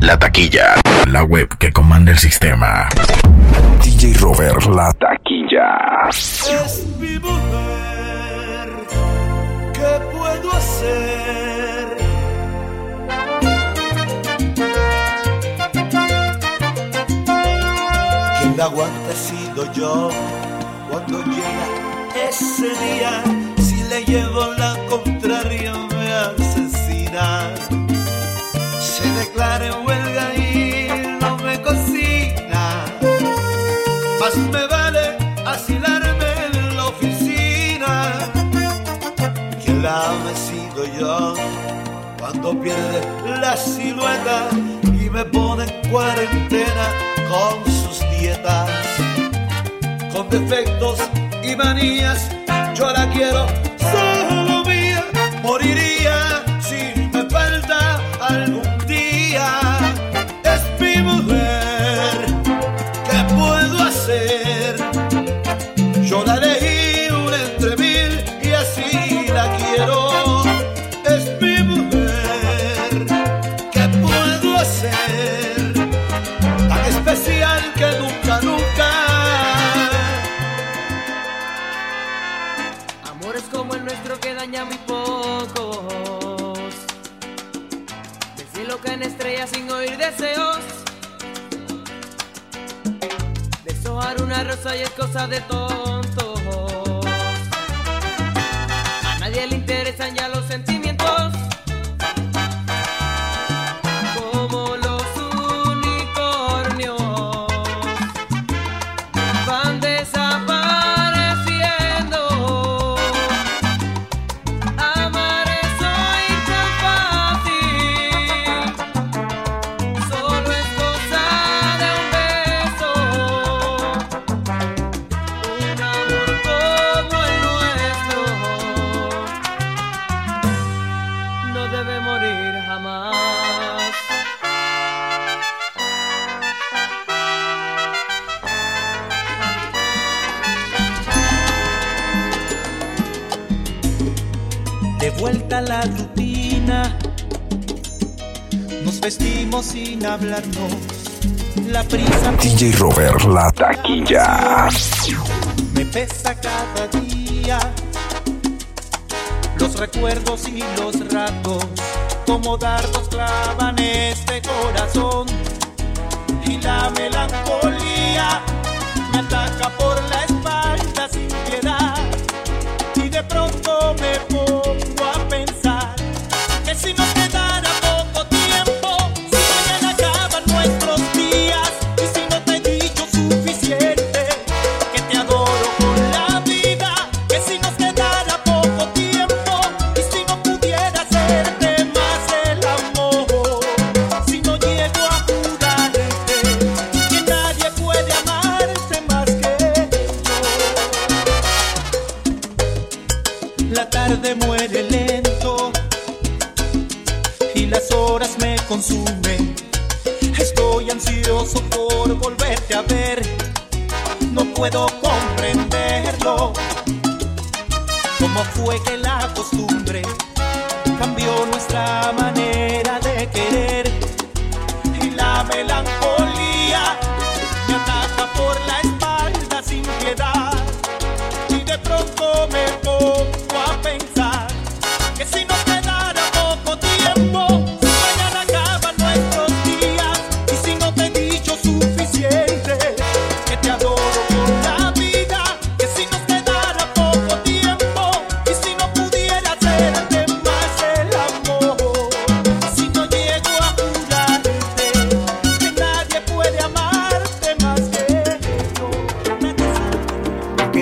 La taquilla. La web que comanda el sistema. DJ Robert, la taquilla. Es mi mujer. ¿Qué puedo hacer? Quien la aguanta he sido yo. Cuando llega ese día, si le llevo la contraria me asesina. Pierde la silueta y me pone en cuarentena con sus dietas con defectos y manías. Yo la quiero solo mía, moriría Caen estrellas sin oír deseos. Deshojar una rosa y es cosa de tontos. A nadie le interesan ya los de vuelta a la rutina. Nos vestimos sin hablarnos. La prisa DJ Robert, la taquilla. me pesa cada día. Los recuerdos y los ratos, como dardos clavan este corazón. Y la melancolía me ataca por la espalda sin piedad. Y de pronto me La tarde muere lento y las horas me consumen. Estoy ansioso por volverte a ver. No puedo comprenderlo. ¿Cómo fue que la costumbre cambió nuestra manera de querer? Y la melancolía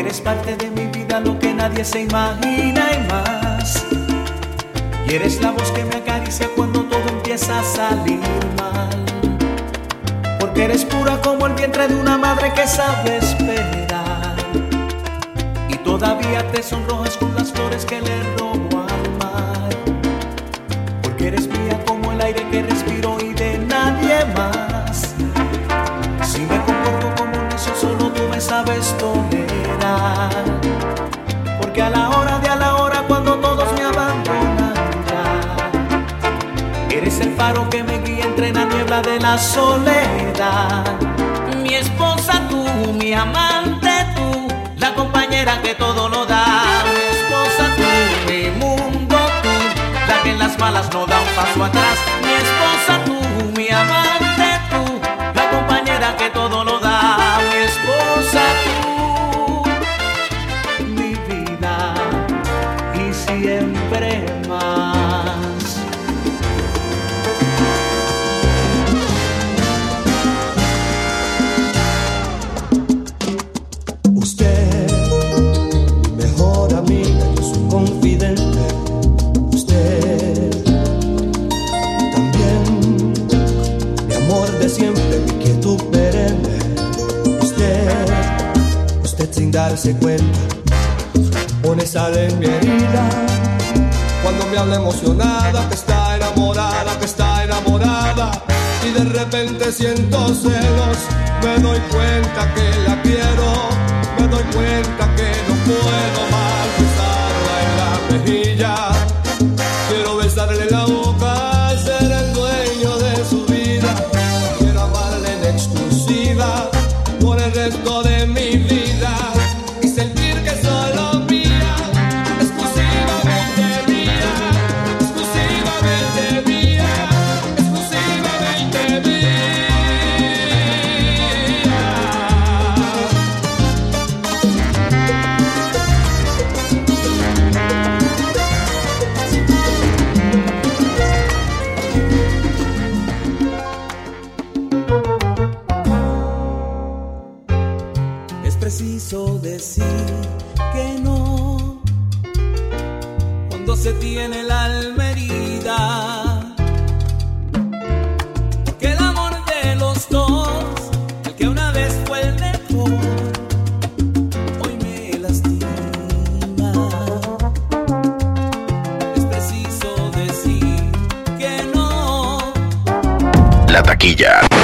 eres parte de mi vida, lo que nadie se imagina y más. Y eres la voz que me acaricia cuando todo empieza a salir mal. Porque eres pura como el vientre de una madre que sabe esperar. Y todavía te sonrojas con las flores que le robo al mar. Porque eres mía como el aire que respiro y de nadie más. Si me comporto como un necio, solo tú me sabes tolerar. Porque a la hora de a la hora, cuando todos me abandonan ya, eres el faro que me guía entre la niebla de la soledad. Mi esposa tú, mi amante tú, la compañera que todo lo da. Mi esposa tú, mi mundo tú, la que en las malas no da un paso atrás. Mi esposa tú, mi amante siento celos, me doy cuenta que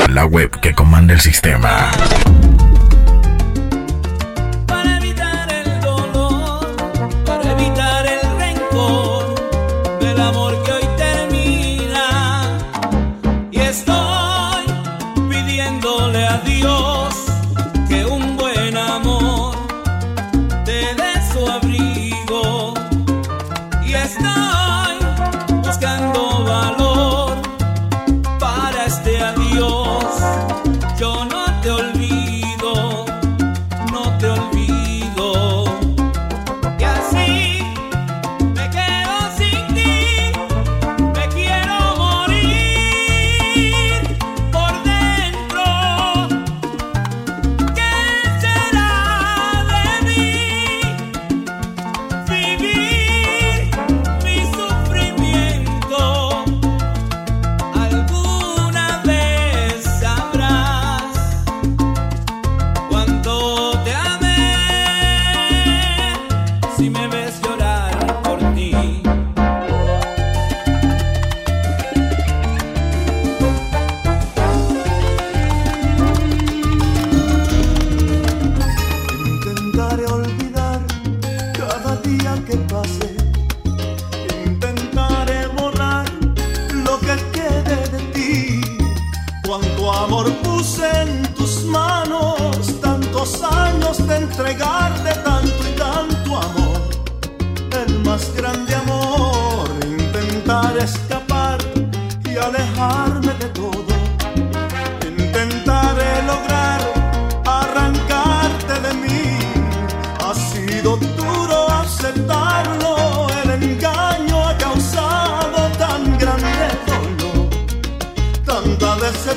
la web que comanda el sistema.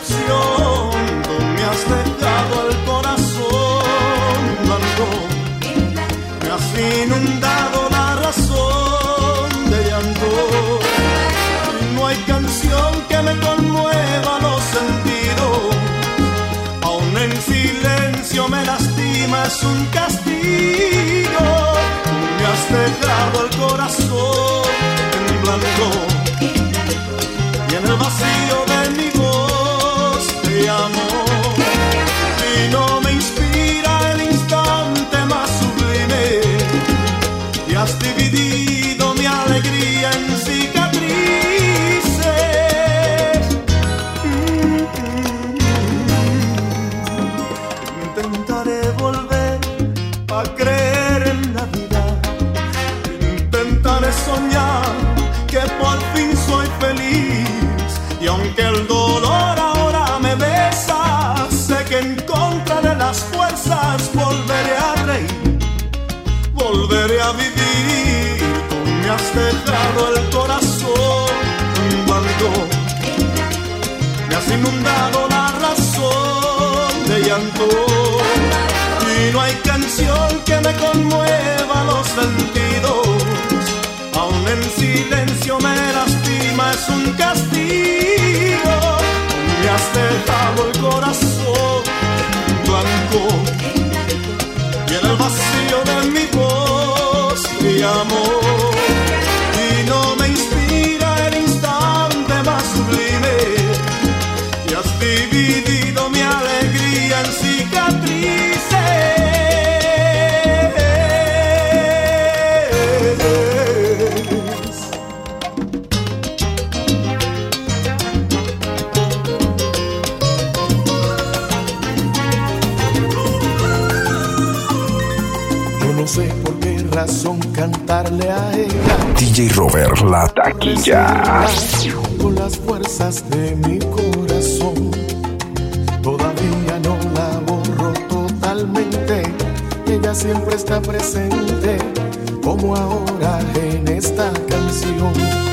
decepción, me has dejado el corazón blanco, me has inundado la razón de llanto. No hay canción que me conmueva los sentidos, aún en silencio me lastima, es un castigo, me has dejado el corazón. dado la razón de llanto. Y no hay canción que me conmueva los sentidos. Aún en silencio me lastima, es un castigo. Me has dejado el corazón blanco y en el vacío de mi voz mi amor. aquí ya. Con las fuerzas de mi corazón, todavía no la borro totalmente. Ella siempre está presente, como ahora en esta canción.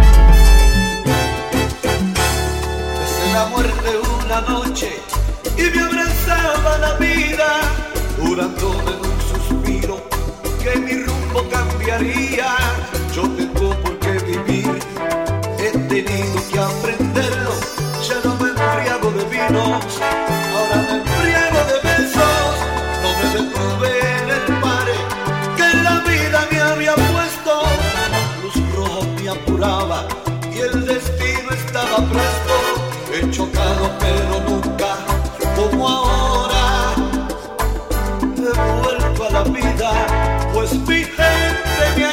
el destino estaba presto, he chocado pero nunca como ahora. He vuelto a la vida, pues mi gente me ha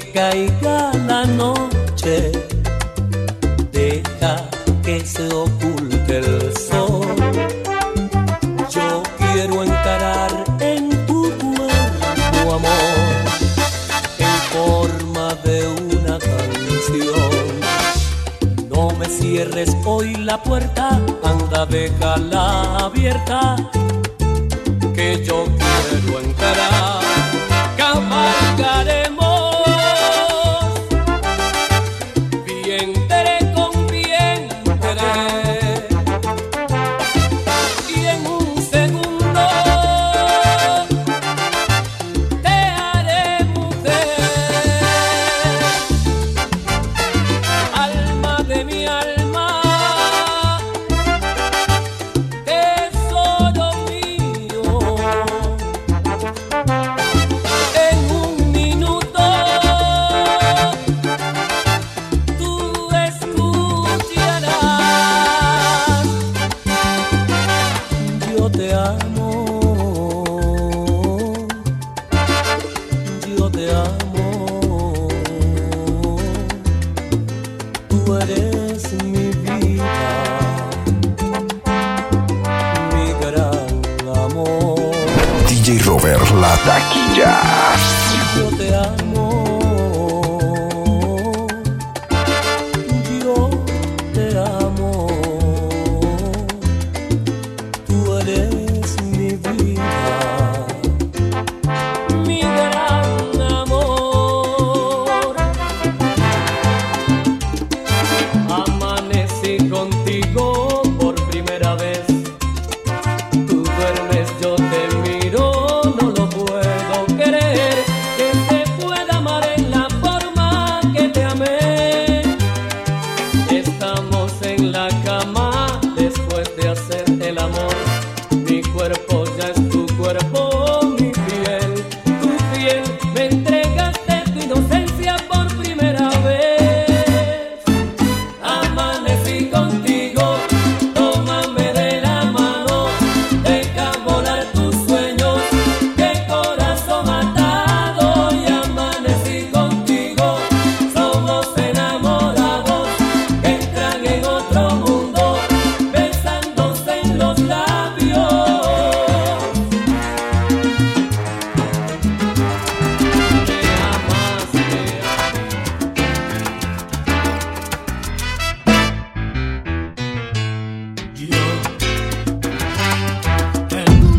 caiga la noche, deja que se oculte el sol. Yo quiero encarar en tu cuerpo amor en forma de una canción. No me cierres hoy la puerta, anda déjala abierta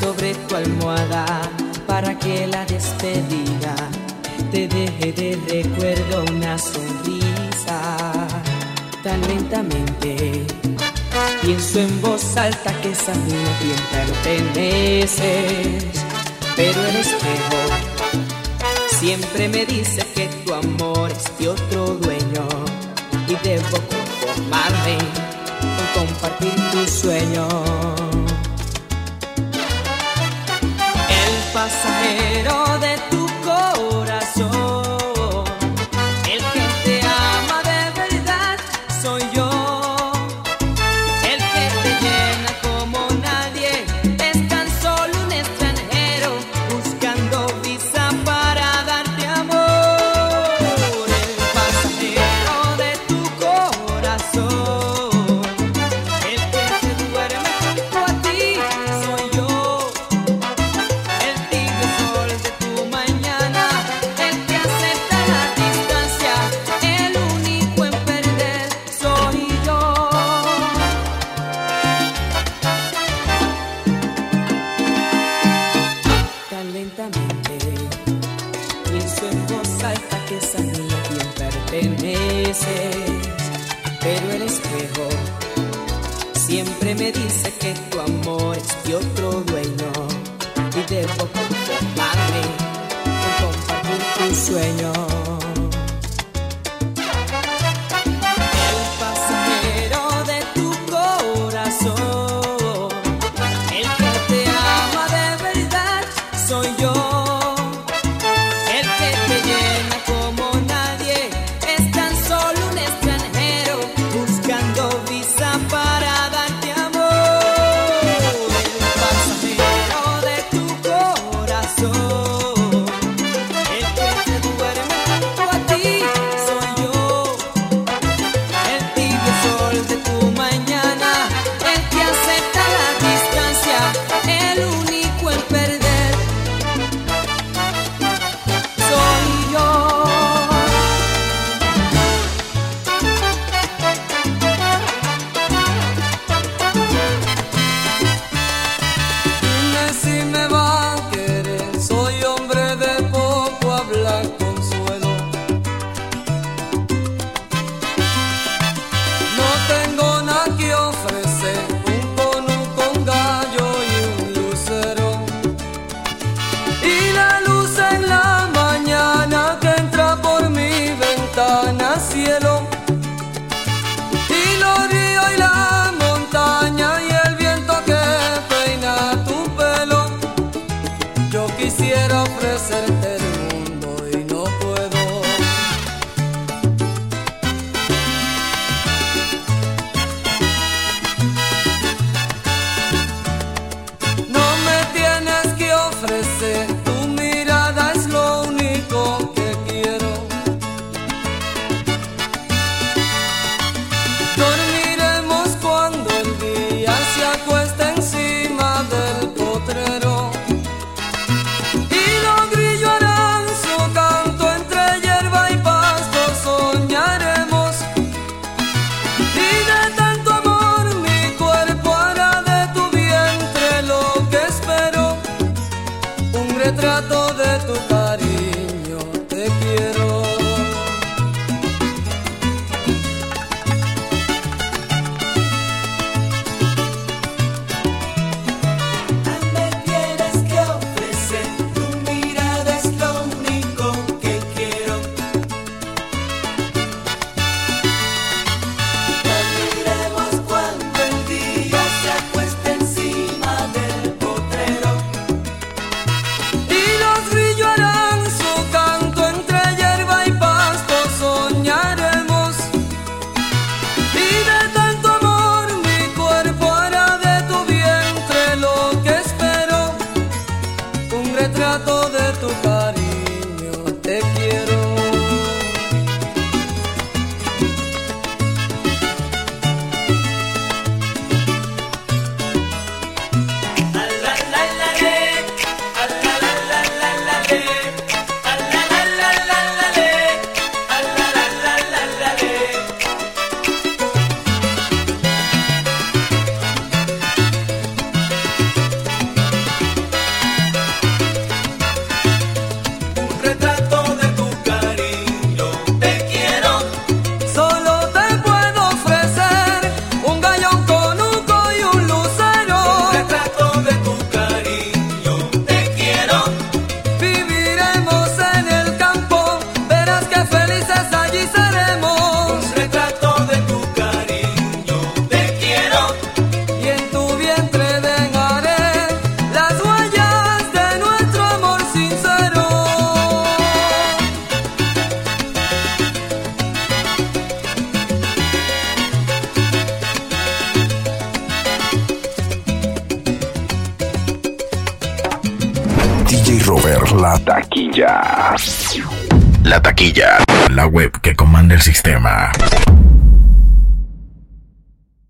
sobre tu almohada para que la despedida te deje de recuerdo una sonrisa. Tan lentamente pienso en voz alta que es a mí no bien perteneces, pero el espejo siempre me dice que tu amor es de otro dueño y debo conformarme con compartir tu sueño. pasajero de tu corazón. quisiera ofrecerte. La web que comanda el sistema.